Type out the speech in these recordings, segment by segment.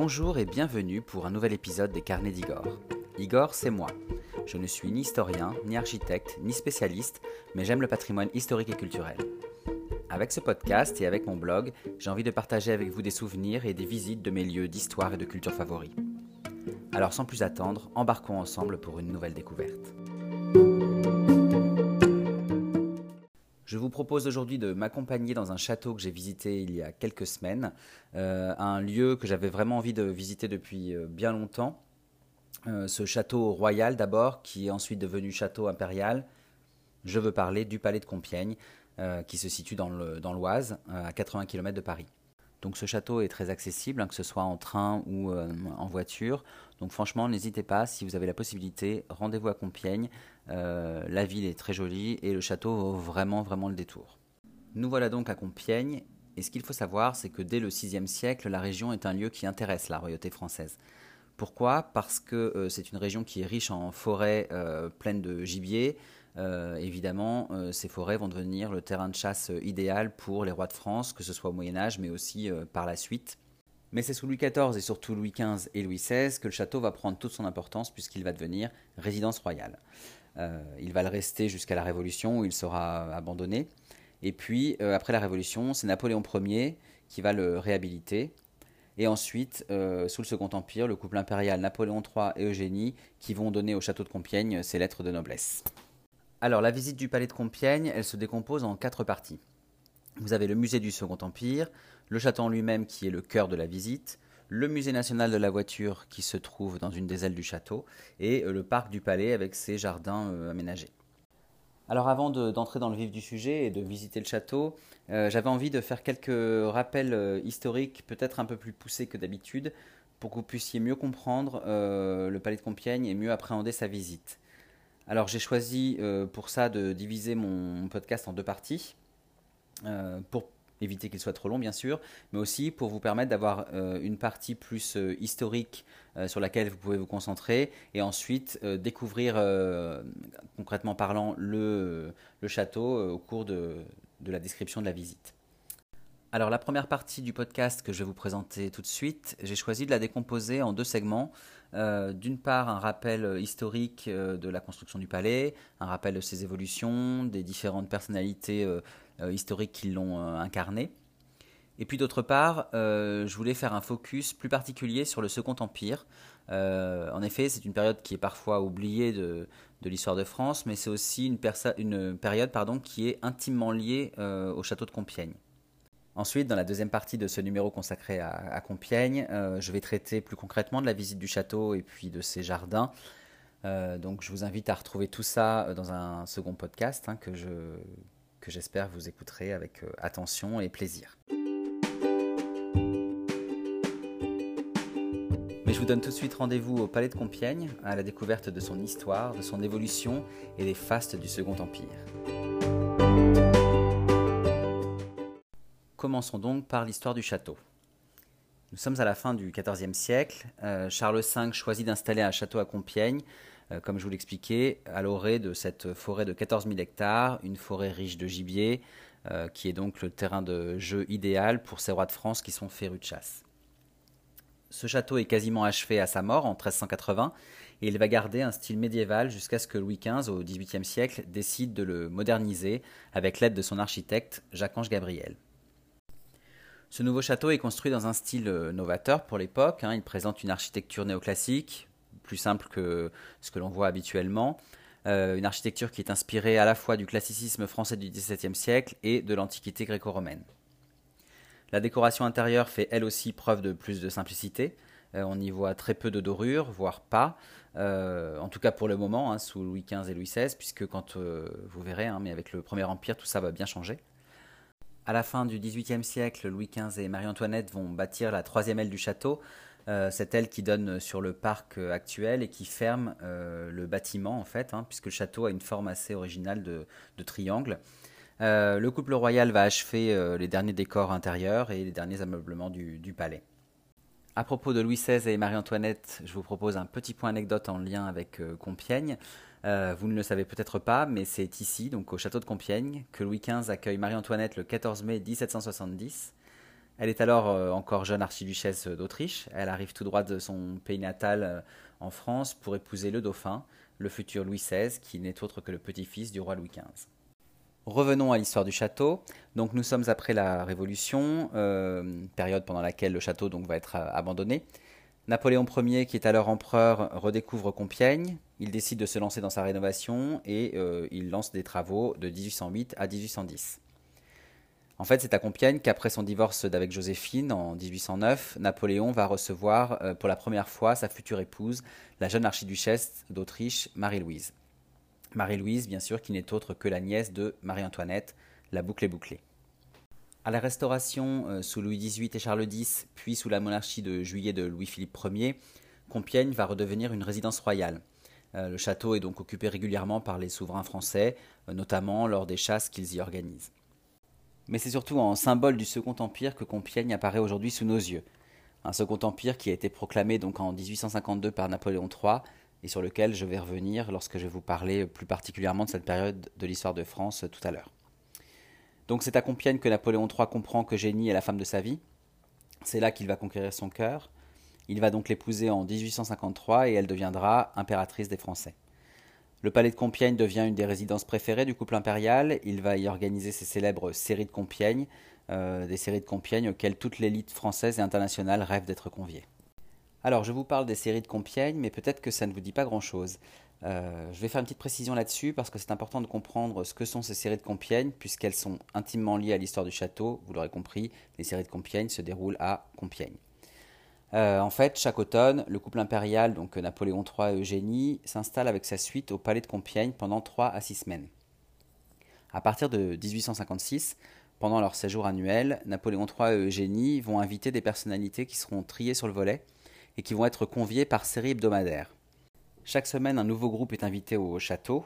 Bonjour et bienvenue pour un nouvel épisode des Carnets d'Igor. Igor, c'est moi. Je ne suis ni historien, ni architecte, ni spécialiste, mais j'aime le patrimoine historique et culturel. Avec ce podcast et avec mon blog, j'ai envie de partager avec vous des souvenirs et des visites de mes lieux d'histoire et de culture favoris. Alors sans plus attendre, embarquons ensemble pour une nouvelle découverte. Vous propose aujourd'hui de m'accompagner dans un château que j'ai visité il y a quelques semaines, euh, un lieu que j'avais vraiment envie de visiter depuis euh, bien longtemps. Euh, ce château royal d'abord, qui est ensuite devenu château impérial. Je veux parler du palais de Compiègne, qui se situe dans l'Oise, à 80 km de Paris. Donc ce château est très accessible, hein, que ce soit en train ou en voiture. Donc franchement, n'hésitez pas, si vous avez la possibilité, rendez-vous à Compiègne. Euh, la ville est très jolie et le château vaut vraiment le détour. Nous voilà donc à Compiègne et ce qu'il faut savoir c'est que dès le VIe siècle la région est un lieu qui intéresse la royauté française. Pourquoi? Parce que euh, c'est une région qui est riche en forêts euh, pleines de gibier. Évidemment, ces forêts vont devenir le terrain de chasse idéal pour les rois de France, que ce soit au Moyen Âge, mais aussi par la suite. Mais c'est sous Louis XIV et surtout Louis XV et Louis XVI que le château va prendre toute son importance puisqu'il va devenir résidence royale. Euh, il va le rester jusqu'à la Révolution où il sera abandonné. Et puis, euh, après la Révolution, c'est Napoléon Ier qui va le réhabiliter. Et ensuite, euh, sous le Second Empire, le couple impérial Napoléon III et Eugénie qui vont donner au château de Compiègne ses lettres de noblesse. Alors, la visite du palais de Compiègne, elle se décompose en quatre parties. Vous avez le musée du Second Empire, le château en lui-même qui est le cœur de la visite, le musée national de la voiture qui se trouve dans une des ailes du château et euh, le parc du palais avec ses jardins euh, aménagés. Alors avant d'entrer dans le vif du sujet et de visiter le château, euh, j'avais envie de faire quelques rappels historiques peut-être un peu plus poussés que d'habitude pour que vous puissiez mieux comprendre le palais de Compiègne et mieux appréhender sa visite. Alors j'ai choisi pour ça de diviser mon podcast en deux parties. pour éviter qu'il soit trop long bien sûr, mais aussi pour vous permettre d'avoir euh, une partie plus euh, historique euh, sur laquelle vous pouvez vous concentrer et ensuite découvrir concrètement parlant le, château au cours de, la description de la visite. Alors la première partie du podcast que je vais vous présenter tout de suite, j'ai choisi de la décomposer en deux segments. D'une part un rappel historique de la construction du palais, un rappel de ses évolutions, des différentes personnalités euh, historiques qui l'ont euh, incarné. Et puis d'autre part, euh, je voulais faire un focus plus particulier sur le Second Empire. en effet, c'est une période qui est parfois oubliée de, l'histoire de France, mais c'est aussi une, période qui est intimement liée au château de Compiègne. Ensuite, dans la deuxième partie de ce numéro consacré à, Compiègne, je vais traiter plus concrètement de la visite du château et puis de ses jardins. donc je vous invite à retrouver tout ça dans un second podcast hein, que je que j'espère vous écouterez avec euh, attention et plaisir. Mais je vous donne tout de suite rendez-vous au Palais de Compiègne, à la découverte de son histoire, de son évolution et des fastes du Second Empire. Commençons donc par l'histoire du château. Nous sommes à la fin du XIVe siècle. Euh, Charles V choisit d'installer un château à Compiègne euh, comme je vous l'expliquais, à l'orée de cette forêt de 14 000 hectares, une forêt riche de gibier, euh, qui est donc le terrain de jeu idéal pour ces rois de France qui sont férus de chasse. Ce château est quasiment achevé à sa mort en 1380 et il va garder un style médiéval jusqu'à ce que Louis XV, au XVIIIe siècle, décide de le moderniser avec l'aide de son architecte Jacques-Ange Gabriel. Ce nouveau château est construit dans un style euh, novateur pour l'époque. Hein. Il présente une architecture néoclassique, plus simple que ce que l'on voit habituellement. Euh, une architecture qui est inspirée à la fois du classicisme français du XVIIe siècle et de l'antiquité gréco-romaine. La décoration intérieure fait elle aussi preuve de plus de simplicité. Euh, on y voit très peu de dorures, voire pas, en tout cas pour le moment, hein, sous Louis XV et Louis XVI, puisque quand vous verrez, hein, mais avec le Premier Empire, tout ça va bien changer. À la fin du XVIIIe siècle, Louis XV et Marie-Antoinette vont bâtir la troisième aile du château, euh, c'est elle qui donne sur le parc euh, actuel et qui ferme euh, le bâtiment en fait, hein, puisque le château a une forme assez originale de, triangle. le couple royal va achever les derniers décors intérieurs et les derniers ameublements du, palais. À propos de Louis XVI et Marie-Antoinette, je vous propose un petit point anecdote en lien avec Compiègne. Vous ne le savez peut-être pas, mais c'est ici, donc au château de Compiègne, que Louis XV accueille Marie-Antoinette le 14 mai 1770 Elle est alors encore jeune archiduchesse d'Autriche. Elle arrive tout droit de son pays natal en France pour épouser le dauphin, le futur Louis XVI, qui n'est autre que le petit-fils du roi Louis XV. Revenons à l'histoire du château. Donc nous sommes après la Révolution, euh, période pendant laquelle le château donc, va être euh, abandonné. Napoléon Ier, qui est alors empereur, redécouvre Compiègne. Il décide de se lancer dans sa rénovation et euh, il lance des travaux de 1808 à 1810. En fait, c'est à Compiègne qu'après son divorce d'avec Joséphine en 1809, Napoléon va recevoir pour la première fois sa future épouse, la jeune archiduchesse d'Autriche, Marie-Louise. Marie-Louise, bien sûr, qui n'est autre que la nièce de Marie-Antoinette, la boucle est bouclée. À la Restauration, euh, sous Louis XVIII et Charles X, puis sous la monarchie de juillet de Louis-Philippe Ier, Compiègne va redevenir une résidence royale. Euh, le château est donc occupé régulièrement par les souverains français, euh, notamment lors des chasses qu'ils y organisent. Mais c'est surtout en symbole du Second Empire que Compiègne apparaît aujourd'hui sous nos yeux. Un Second Empire qui a été proclamé donc en 1852 par Napoléon III et sur lequel je vais revenir lorsque je vais vous parler plus particulièrement de cette période de l'histoire de France tout à l'heure. Donc c'est à Compiègne que Napoléon III comprend que Génie est la femme de sa vie. C'est là qu'il va conquérir son cœur. Il va donc l'épouser en 1853 et elle deviendra impératrice des Français. Le palais de Compiègne devient une des résidences préférées du couple impérial. Il va y organiser ses célèbres séries de Compiègne, euh, des séries de Compiègne auxquelles toute l'élite française et internationale rêve d'être conviée. Alors, je vous parle des séries de Compiègne, mais peut-être que ça ne vous dit pas grand-chose. Euh, je vais faire une petite précision là-dessus parce que c'est important de comprendre ce que sont ces séries de Compiègne, puisqu'elles sont intimement liées à l'histoire du château. Vous l'aurez compris, les séries de Compiègne se déroulent à Compiègne. Euh, en fait, chaque automne, le couple impérial, donc Napoléon III et Eugénie, s'installe avec sa suite au palais de Compiègne pendant 3 à 6 semaines. À partir de 1856, pendant leur séjour annuel, Napoléon III et Eugénie vont inviter des personnalités qui seront triées sur le volet et qui vont être conviés par série hebdomadaire. Chaque semaine, un nouveau groupe est invité au château.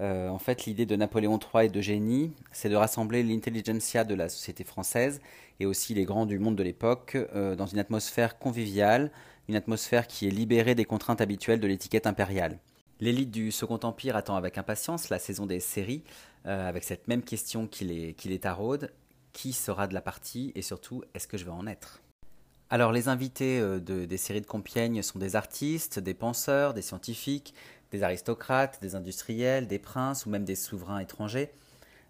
Euh, en fait, l'idée de Napoléon III et de Génie, c'est de rassembler l'intelligentsia de la société française et aussi les grands du monde de l'époque euh, dans une atmosphère conviviale, une atmosphère qui est libérée des contraintes habituelles de l'étiquette impériale. L'élite du Second Empire attend avec impatience la saison des séries, euh, avec cette même question qui les, qui les taraude qui sera de la partie et surtout, est-ce que je vais en être? Alors les invités euh, des séries de Compiègne sont des artistes, des penseurs, des scientifiques, des aristocrates, des industriels, des princes ou même des souverains étrangers.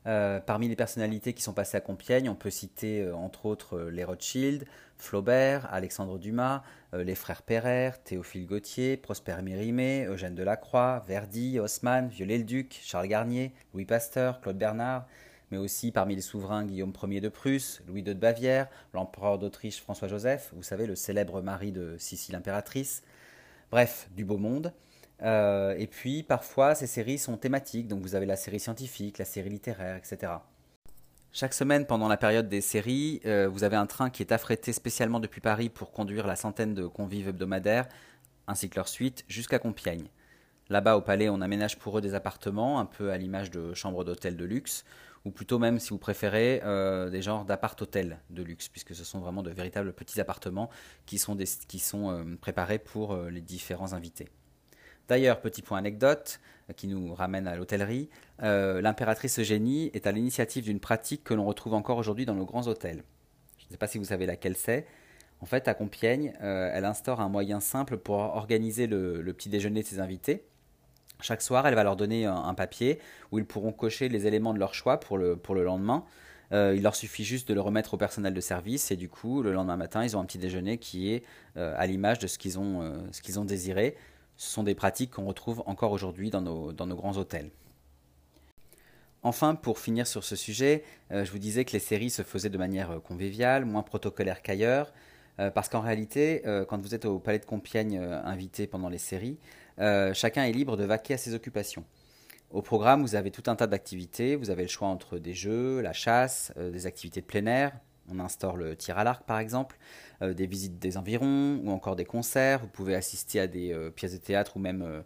Euh, parmi les personnalités qui sont passées à Compiègne, on peut citer euh, entre autres les Rothschild, Flaubert, Alexandre Dumas, les frères Pereire, Théophile Gautier, Prosper Mérimée, Eugène Delacroix, Verdi, Haussmann, Viollet-le-Duc, Charles Garnier, Louis Pasteur, Claude Bernard, mais aussi parmi les souverains Guillaume Ier de Prusse, Louis II de Bavière, l'empereur d'Autriche François-Joseph, vous savez, le célèbre mari de Sicile impératrice. Bref, du beau monde. Euh, et puis parfois ces séries sont thématiques, donc vous avez la série scientifique, la série littéraire, etc. Chaque semaine pendant la période des séries, euh, vous avez un train qui est affrété spécialement depuis Paris pour conduire la centaine de convives hebdomadaires, ainsi que leur suite, jusqu'à Compiègne. Là-bas au palais, on aménage pour eux des appartements, un peu à l'image de chambres d'hôtel de luxe, ou plutôt même, si vous préférez, euh, des genres d'appart-hôtel de luxe, puisque ce sont vraiment de véritables petits appartements qui sont, qui sont euh, préparés pour euh, les différents invités. D'ailleurs, petit point anecdote qui nous ramène à l'hôtellerie, l'impératrice Eugénie est à l'initiative d'une pratique que l'on retrouve encore aujourd'hui dans nos grands hôtels. Je ne sais pas si vous savez laquelle c'est. En fait, à Compiègne, elle instaure un moyen simple pour organiser le petit déjeuner de ses invités chaque soir, elle va leur donner un, papier où ils pourront cocher les éléments de leur choix pour le, pour le lendemain. Euh, il leur suffit juste de le remettre au personnel de service et du coup, le lendemain matin, ils ont un petit déjeuner qui est euh, à l'image de ce qu'ils ont, euh, ce ont désiré. Ce sont des pratiques qu'on retrouve encore aujourd'hui dans nos, dans nos grands hôtels. Enfin, pour finir sur ce sujet, je vous disais que les séries se faisaient de manière conviviale, moins protocolaire qu'ailleurs, parce qu'en réalité, quand vous êtes au Palais de Compiègne invité pendant les séries, euh, chacun est libre de vaquer à ses occupations. Au programme, vous avez tout un tas d'activités. Vous avez le choix entre des jeux, la chasse, euh, des activités de plein air. On instaure le tir à l'arc, par exemple, euh, des visites des environs ou encore des concerts. Vous pouvez assister à des pièces de théâtre ou même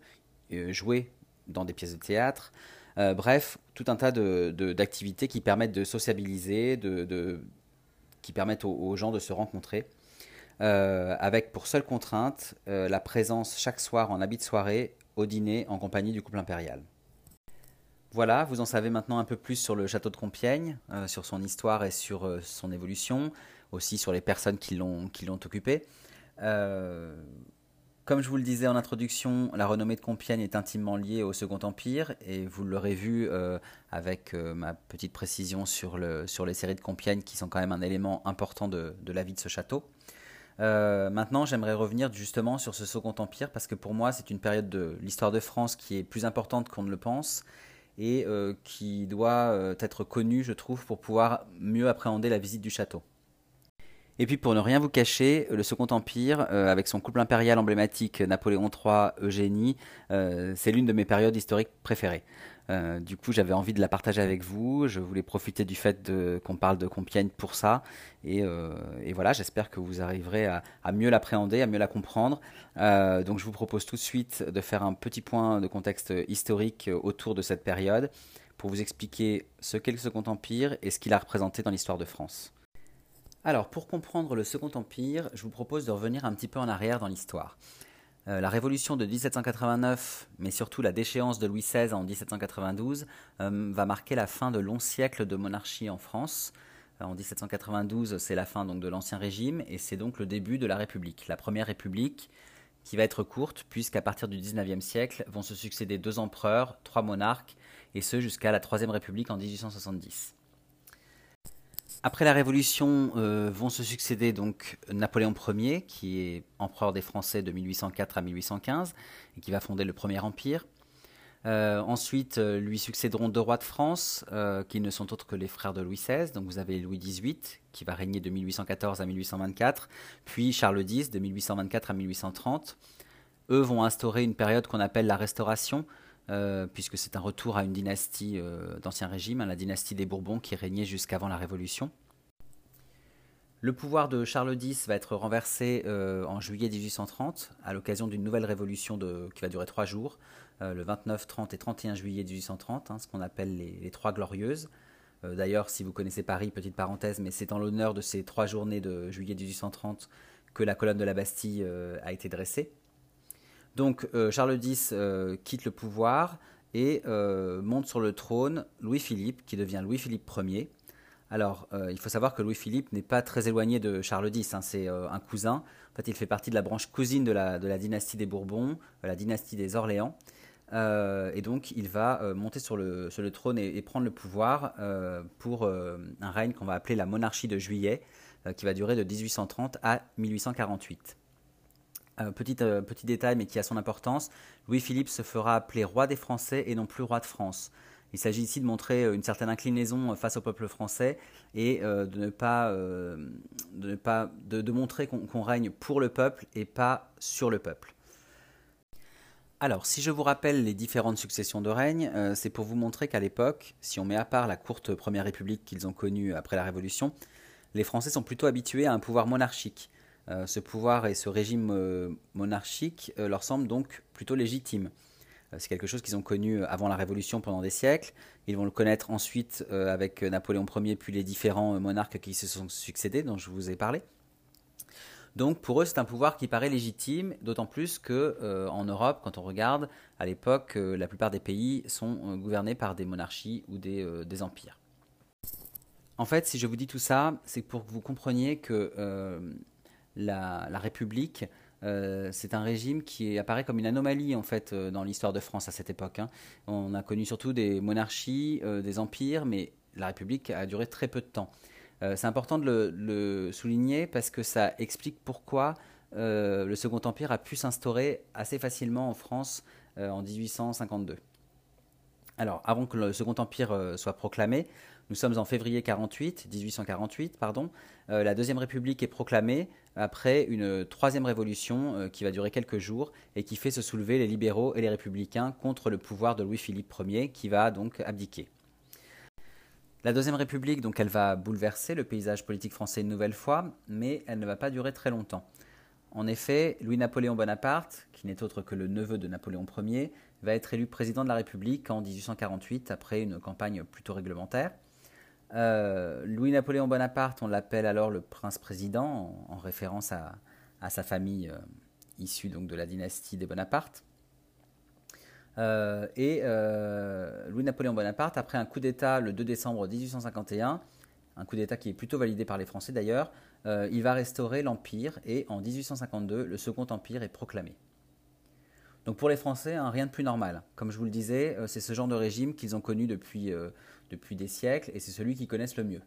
jouer dans des pièces de théâtre. bref, tout un tas d'activités qui permettent de sociabiliser, qui permettent aux gens de se rencontrer. Euh, avec pour seule contrainte euh, la présence chaque soir en habit de soirée au dîner en compagnie du couple impérial. Voilà, vous en savez maintenant un peu plus sur le château de Compiègne, euh, sur son histoire et sur son évolution. aussi sur les personnes qui l'ont occupé. Comme je vous le disais en introduction, la renommée de Compiègne est intimement liée au Second Empire et vous l'aurez vu avec ma petite précision sur les séries de Compiègne qui sont quand même un élément important de, la vie de ce château. Euh, maintenant, j'aimerais revenir justement sur ce Second Empire parce que pour moi, c'est une période de l'histoire de France qui est plus importante qu'on ne le pense et qui doit être connue, je trouve, pour pouvoir mieux appréhender la visite du château. Et puis pour ne rien vous cacher, le Second Empire, euh, avec son couple impérial emblématique Napoléon III, Eugénie, euh, c'est l'une de mes périodes historiques préférées. Euh, du coup, j'avais envie de la partager avec vous. Je voulais profiter du fait qu'on parle de Compiègne pour ça. Et, voilà, j'espère que vous arriverez à, à mieux l'appréhender, à mieux la comprendre. donc, je vous propose tout de suite de faire un petit point de contexte historique autour de cette période pour vous expliquer ce qu'est le Second Empire et ce qu'il a représenté dans l'histoire de France. Alors, pour comprendre le Second Empire, je vous propose de revenir un petit peu en arrière dans l'histoire. Euh, la révolution de 1789, mais surtout la déchéance de Louis XVI en 1792, euh, va marquer la fin de longs siècles de monarchie en France. Euh, en 1792, c'est la fin donc de l'Ancien Régime et c'est donc le début de la République, la Première République, qui va être courte puisqu'à partir du 19e siècle vont se succéder deux empereurs, trois monarques, et ce jusqu'à la Troisième République en 1870. Après la Révolution euh, vont se succéder donc Napoléon Ier, qui est empereur des Français de 1804 à 1815 et qui va fonder le Premier Empire. Euh, ensuite, euh, lui succéderont deux rois de France, qui ne sont autres que les frères de Louis XVI. Donc vous avez Louis XVIII, qui va régner de 1814 à 1824, puis Charles X, de 1824 à 1830. Eux vont instaurer une période qu'on appelle la Restauration, euh, puisque c'est un retour à une dynastie euh, d'Ancien Régime, hein, la dynastie des Bourbons qui régnait jusqu'avant la Révolution. Le pouvoir de Charles X va être renversé euh, en juillet 1830 à l'occasion d'une nouvelle révolution qui va durer trois jours, le 29, 30 et 31 juillet 1830, hein, ce qu'on appelle les, Trois Glorieuses. D'ailleurs, si vous connaissez Paris, petite parenthèse, mais c'est en l'honneur de ces trois journées de juillet 1830 que la colonne de la Bastille a été dressée. Donc euh, Charles X euh, quitte le pouvoir et euh, monte sur le trône Louis-Philippe, qui devient Louis-Philippe Ier. Alors, il faut savoir que Louis-Philippe n'est pas très éloigné de Charles X, hein, c'est un cousin. En fait, il fait partie de la branche cousine de la, dynastie des Bourbons, la dynastie des Orléans. et donc, il va monter sur le, trône et, prendre le pouvoir pour un règne qu'on va appeler la monarchie de juillet, qui va durer de 1830 à 1848. Petit, euh, petit, détail, mais qui a son importance, Louis-Philippe se fera appeler roi des Français et non plus roi de France. Il s'agit ici de montrer euh, une certaine inclinaison euh, face au peuple français et de ne pas, montrer qu'on règne pour le peuple et pas sur le peuple. Alors, si je vous rappelle les différentes successions de règne, c'est pour vous montrer qu'à l'époque, si on met à part la courte Première République qu'ils ont connue après la Révolution, les Français sont plutôt habitués à un pouvoir monarchique. Euh, ce pouvoir et ce régime euh, monarchique euh, leur semblent donc plutôt légitimes. C'est quelque chose qu'ils ont connu avant la Révolution pendant des siècles. Ils vont le connaître ensuite avec Napoléon Ier, puis les différents monarques qui se sont succédés, dont je vous ai parlé. Donc pour eux, c'est un pouvoir qui paraît légitime, d'autant plus que en Europe, quand on regarde, à l'époque, la plupart des pays sont gouvernés par des monarchies ou des, des, empires. En fait, si je vous dis tout ça, c'est pour que vous compreniez que la, République, euh, c'est un régime qui apparaît comme une anomalie en fait euh, dans l'histoire de France à cette époque. Hein. On a connu surtout des monarchies, euh, des empires, mais la République a duré très peu de temps. c'est important de le, souligner parce que ça explique pourquoi le Second Empire a pu s'instaurer assez facilement en France en 1852. Alors, avant que le Second Empire soit proclamé, nous sommes en février 48, 1848, pardon. Euh, la Deuxième République est proclamée après une troisième révolution euh, qui va durer quelques jours et qui fait se soulever les libéraux et les républicains contre le pouvoir de Louis-Philippe Ier qui va donc abdiquer. La Deuxième République, donc, elle va bouleverser le paysage politique français une nouvelle fois, mais elle ne va pas durer très longtemps. En effet, Louis-Napoléon Bonaparte, qui n'est autre que le neveu de Napoléon Ier, va être élu président de la République en 1848 après une campagne plutôt réglementaire. Euh, Louis-Napoléon Bonaparte, on l'appelle alors le prince-président, en, référence à, sa famille euh, issue donc de la dynastie des Bonaparte. Euh, et Louis-Napoléon Bonaparte, après un coup d'État le 2 décembre 1851, un coup d'État qui est plutôt validé par les Français d'ailleurs, il va restaurer l'Empire et en 1852, le Second Empire est proclamé. Donc pour les Français, hein, rien de plus normal. Comme je vous le disais, c'est ce genre de régime qu'ils ont connu depuis, depuis des siècles et c'est celui qu'ils connaissent le mieux.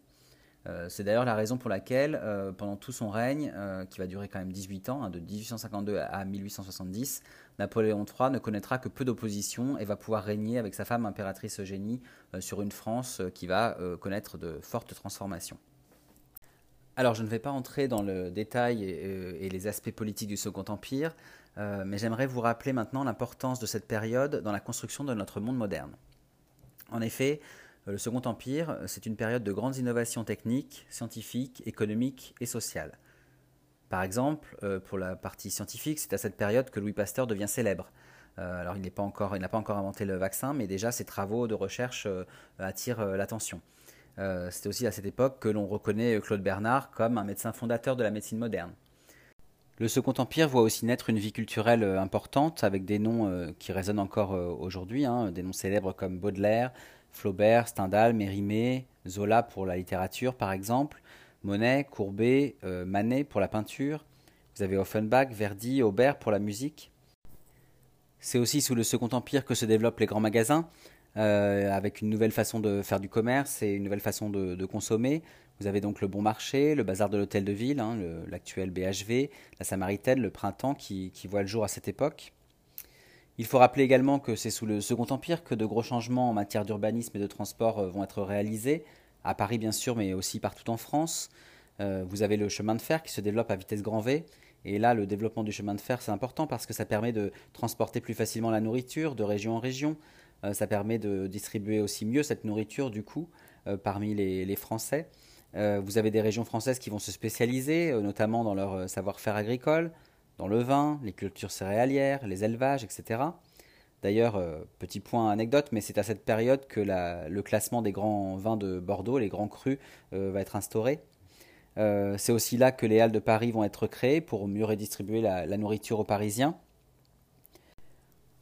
Euh, c'est d'ailleurs la raison pour laquelle, euh, pendant tout son règne, euh, qui va durer quand même 18 ans, hein, de 1852 à 1870, Napoléon III ne connaîtra que peu d'opposition et va pouvoir régner avec sa femme impératrice Eugénie sur une France qui va connaître de fortes transformations. Alors je ne vais pas entrer dans le détail et les aspects politiques du Second Empire, mais j'aimerais vous rappeler maintenant l'importance de cette période dans la construction de notre monde moderne. En effet, euh, le Second Empire, euh, c'est une période de grandes innovations techniques, scientifiques, économiques et sociales. Par exemple, euh, pour la partie scientifique, c'est à cette période que Louis Pasteur devient célèbre. alors, il n'a pas, encore, pas inventé le vaccin, mais déjà ses travaux de recherche attirent l'attention. c'est aussi à cette époque que l'on reconnaît Claude Bernard comme un médecin fondateur de la médecine moderne. Le Second Empire voit aussi naître une vie culturelle importante avec des noms qui résonnent encore aujourd'hui, hein, des noms célèbres comme Baudelaire, Flaubert, Stendhal, Mérimée, Zola pour la littérature par exemple, Monet, Courbet, euh, Manet pour la peinture, vous avez Offenbach, Verdi, Aubert pour la musique. C'est aussi sous le Second Empire que se développent les grands magasins, euh, avec une nouvelle façon de faire du commerce et une nouvelle façon de, consommer. Vous avez donc le Bon Marché, le bazar de l'Hôtel de Ville, hein, l'actuel BHV, la Samaritaine, le Printemps qui, voit le jour à cette époque. Il faut rappeler également que c'est sous le Second Empire que de gros changements en matière d'urbanisme et de transport euh, vont être réalisés, à Paris bien sûr, mais aussi partout en France. Euh, vous avez le chemin de fer qui se développe à vitesse grand V. Et là, le développement du chemin de fer, c'est important parce que ça permet de transporter plus facilement la nourriture de région en région. Euh, ça permet de distribuer aussi mieux cette nourriture, du coup, parmi les, Français. vous avez des régions françaises qui vont se spécialiser, notamment dans leur savoir-faire agricole dans le vin, les cultures céréalières, les élevages, etc. D'ailleurs, euh, petit point anecdote, mais c'est à cette période que le classement des grands vins de Bordeaux, les grands crus, euh, va être instauré. Euh, c'est aussi là que les halles de Paris vont être créées pour mieux redistribuer la, nourriture aux Parisiens.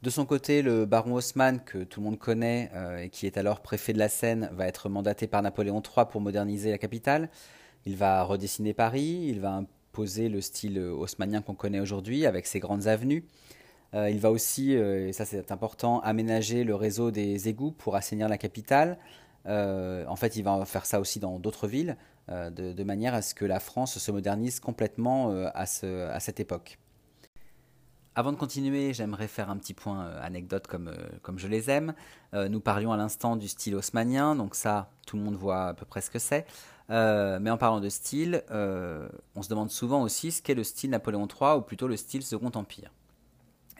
De son côté, le baron Haussmann, que tout le monde connaît et qui est alors préfet de la Seine, va être mandaté par Napoléon III pour moderniser la capitale. Il va redessiner Paris, il va le style haussmannien qu'on connaît aujourd'hui avec ses grandes avenues. Euh, il va aussi, euh, et ça c'est important, aménager le réseau des égouts pour assainir la capitale. Euh, en fait, il va faire ça aussi dans d'autres villes, de, manière à ce que la France se modernise complètement à, cette époque. Avant de continuer, j'aimerais faire un petit point anecdote comme, comme je les aime. nous parlions à l'instant du style haussmannien, donc ça, tout le monde voit à peu près ce que c'est. Euh, mais en parlant de style, euh, on se demande souvent aussi ce qu'est le style Napoléon III ou plutôt le style Second Empire.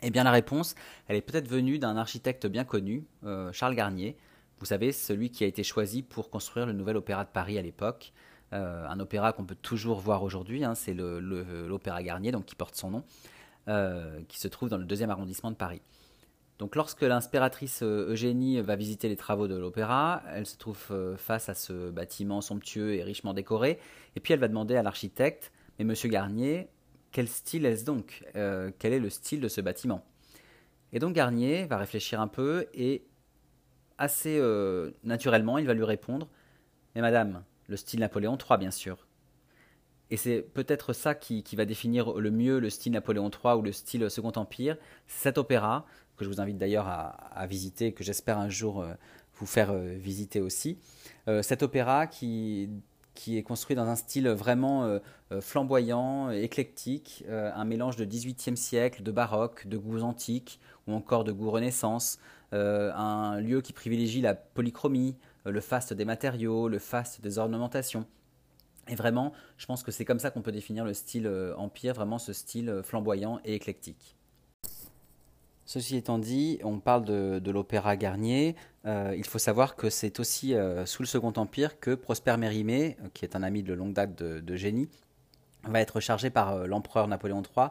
Eh bien la réponse, elle est peut-être venue d'un architecte bien connu, euh, Charles Garnier. Vous savez, celui qui a été choisi pour construire le nouvel opéra de Paris à l'époque. un opéra qu'on peut toujours voir aujourd'hui, hein, c'est l'opéra Garnier, donc qui porte son nom, qui se trouve dans le deuxième arrondissement de Paris. Donc lorsque l'inspiratrice euh, Eugénie va visiter les travaux de l'opéra, elle se trouve euh, face à ce bâtiment somptueux et richement décoré, et puis elle va demander à l'architecte, mais monsieur Garnier, quel style est-ce donc euh, Quel est le style de ce bâtiment? Et donc Garnier va réfléchir un peu et assez naturellement, il va lui répondre, mais madame, le style Napoléon III bien sûr. Et c'est peut-être ça qui, va définir le mieux le style Napoléon III ou le style Second Empire. Cet opéra que je vous invite d'ailleurs à, visiter, que j'espère un jour euh, vous faire euh, visiter aussi. Euh, cet opéra qui, qui est construit dans un style vraiment flamboyant, éclectique, un mélange de 18e siècle, de baroque, de goûts antiques ou encore de goûts renaissance, un lieu qui privilégie la polychromie, le faste des matériaux, le faste des ornementations. Et vraiment, je pense que c'est comme ça qu'on peut définir le style empire, vraiment ce style flamboyant et éclectique. Ceci étant dit, on parle de, l'opéra Garnier. Euh, il faut savoir que c'est aussi euh, sous le Second Empire que Prosper Mérimée, euh, qui est un ami de longue date de, génie, va être chargé par l'empereur Napoléon III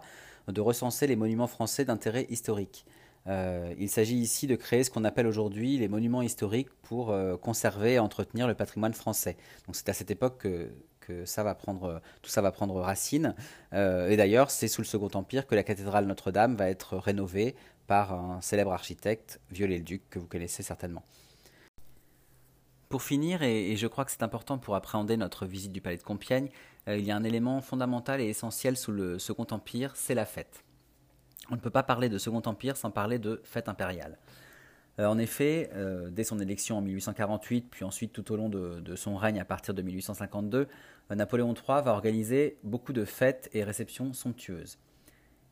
de recenser les monuments français d'intérêt historique. il s'agit ici de créer ce qu'on appelle aujourd'hui les monuments historiques pour conserver et entretenir le patrimoine français. Donc c'est à cette époque que, va prendre, tout ça va prendre racine. et d'ailleurs, c'est sous le Second Empire que la cathédrale Notre-Dame va être rénovée par un célèbre architecte, Viollet-le-Duc, que vous connaissez certainement. Pour finir, et, je crois que c'est important pour appréhender notre visite du palais de Compiègne, euh, il y a un élément fondamental et essentiel sous le Second Empire, c'est la fête. On ne peut pas parler de Second Empire sans parler de fête impériale. Euh, en effet, euh, dès son élection en 1848, puis ensuite tout au long de, son règne à partir de 1852, Napoléon III va organiser beaucoup de fêtes et réceptions somptueuses.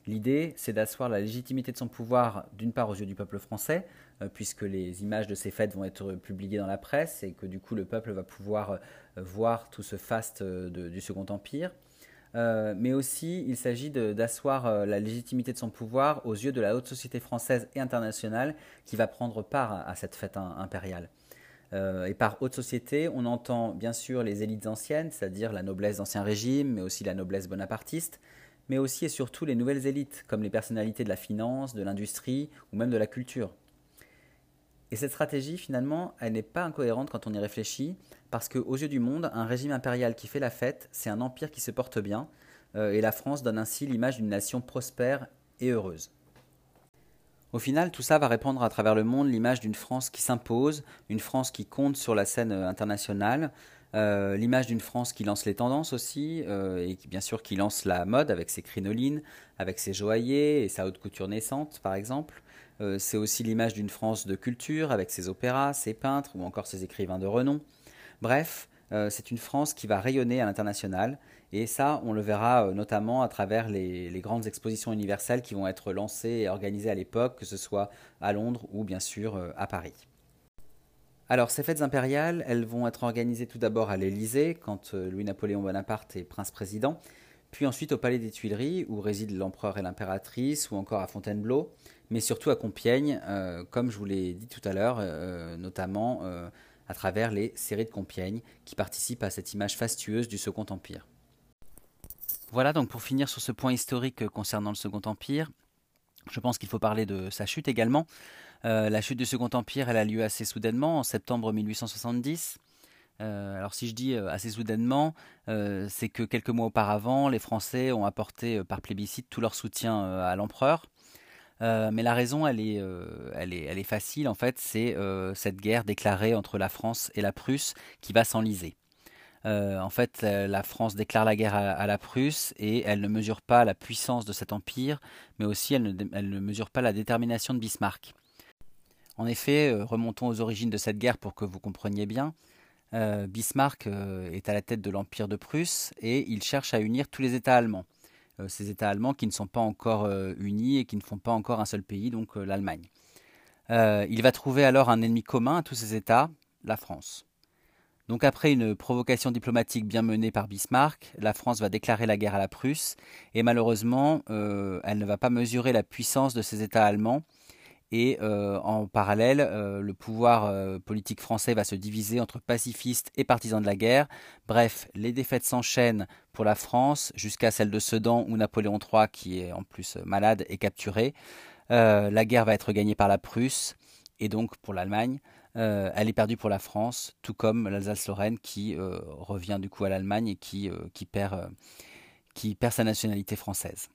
L'idée, c'est d'asseoir la légitimité de son pouvoir, d'une part aux yeux du peuple français, euh, puisque les images de ces fêtes vont être publiées dans la presse et que du coup le peuple va pouvoir euh, voir tout ce faste euh, du Second Empire. mais aussi, il s'agit d'asseoir la légitimité de son pouvoir aux yeux de la haute société française et internationale qui va prendre part à, cette fête impériale. Et par haute société, on entend bien sûr les élites anciennes, c'est-à-dire la noblesse d'Ancien Régime, mais aussi la noblesse bonapartiste, mais aussi et surtout les nouvelles élites, comme les personnalités de la finance, de l'industrie ou même de la culture. Et cette stratégie, finalement, elle n'est pas incohérente quand on y réfléchit, parce qu'aux yeux du monde, un régime impérial qui fait la fête, c'est un empire qui se porte bien, euh, et la France donne ainsi l'image d'une nation prospère et heureuse. Au final, tout ça va répandre à travers le monde l'image d'une France qui s'impose, une France qui compte sur la scène euh, internationale, euh, l'image d'une France qui lance les tendances aussi, euh, et bien sûr qui lance la mode avec ses crinolines, avec ses joailliers et sa haute couture naissante, par exemple. C'est aussi l'image d'une France de culture, avec ses opéras, ses peintres ou encore ses écrivains de renom. Bref, c'est une France qui va rayonner à l'international, et ça, on le verra notamment à travers les, grandes expositions universelles qui vont être lancées et organisées à l'époque, que ce soit à Londres ou bien sûr à Paris. Alors, ces fêtes impériales, elles vont être organisées tout d'abord à l'Élysée, quand euh, Louis-Napoléon Bonaparte est prince-président, puis ensuite au Palais des Tuileries, où résident l'empereur et l'impératrice, ou encore à Fontainebleau, mais surtout à Compiègne, euh, comme je vous l'ai dit tout à l'heure, euh, notamment à travers les séries de Compiègne, qui participent à cette image fastueuse du Second Empire. Voilà donc pour finir sur ce point historique concernant le Second Empire, je pense qu'il faut parler de sa chute également. Euh, la chute du Second Empire, elle a lieu assez soudainement, en septembre 1870. Euh, alors si je dis euh, assez soudainement, c'est que quelques mois auparavant, les Français ont apporté par plébiscite tout leur soutien à l'empereur. mais la raison, elle est facile en fait, c'est cette guerre déclarée entre la France et la Prusse qui va s'enliser. En fait, la France déclare la guerre à, la Prusse et elle ne mesure pas la puissance de cet empire, mais aussi elle ne, mesure pas la détermination de Bismarck. En effet, euh, remontons aux origines de cette guerre pour que vous compreniez bien. Euh, Bismarck euh, est à la tête de l'Empire de Prusse et il cherche à unir tous les États allemands. ces États allemands qui ne sont pas encore unis et qui ne font pas encore un seul pays, donc l'Allemagne. il va trouver alors un ennemi commun à tous ces États, la France. Donc après une provocation diplomatique bien menée par Bismarck, la France va déclarer la guerre à la Prusse et malheureusement, elle ne va pas mesurer la puissance de ces États allemands et euh, en parallèle, euh, le pouvoir euh, politique français va se diviser entre pacifistes et partisans de la guerre. Bref, les défaites s'enchaînent pour la France jusqu'à celle de Sedan où Napoléon III, qui est en plus malade, est capturé. la guerre va être gagnée par la Prusse et donc pour l'Allemagne. Elle est perdue pour la France, tout comme l'Alsace-Lorraine qui revient du coup à l'Allemagne et qui, qui, perd, sa nationalité française.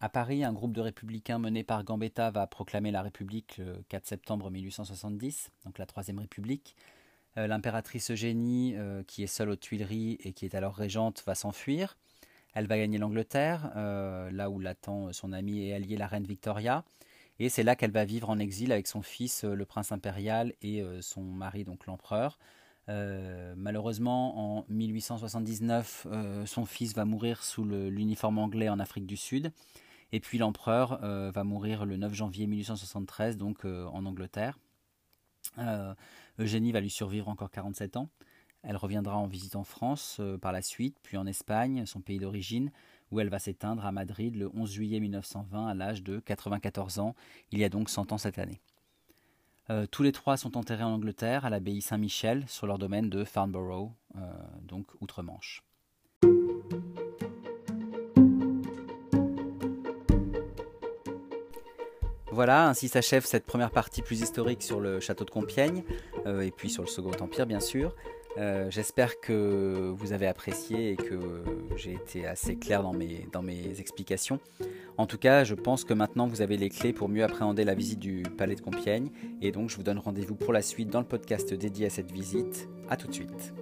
À Paris, un groupe de républicains mené par Gambetta va proclamer la République le 4 septembre 1870, donc la Troisième République. Euh, l'impératrice Eugénie, euh, qui est seule aux Tuileries et qui est alors régente, va s'enfuir. Elle va gagner l'Angleterre, euh, là où l'attend son amie et alliée la reine Victoria. Et c'est là qu'elle va vivre en exil avec son fils, le prince impérial, et son mari, donc l'empereur. malheureusement, en 1879, son fils va mourir sous l'uniforme anglais en Afrique du Sud. Et puis l'empereur euh, va mourir le 9 janvier 1873, donc euh, en Angleterre. Euh, Eugénie va lui survivre encore 47 ans. Elle reviendra en visite en France par la suite, puis en Espagne, son pays d'origine, où elle va s'éteindre à Madrid le 11 juillet 1920 à l'âge de 94 ans. Il y a donc 100 ans cette année. tous les trois sont enterrés en Angleterre, à l'abbaye Saint-Michel, sur leur domaine de Farnborough, donc outre-Manche. Voilà, ainsi s'achève cette première partie plus historique sur le château de Compiègne, euh, et puis sur le Second Empire bien sûr. Euh, j'espère que vous avez apprécié et que j'ai été assez clair dans mes, dans mes explications. En tout cas, je pense que maintenant vous avez les clés pour mieux appréhender la visite du Palais de Compiègne. Et donc, je vous donne rendez-vous pour la suite dans le podcast dédié à cette visite. A tout de suite.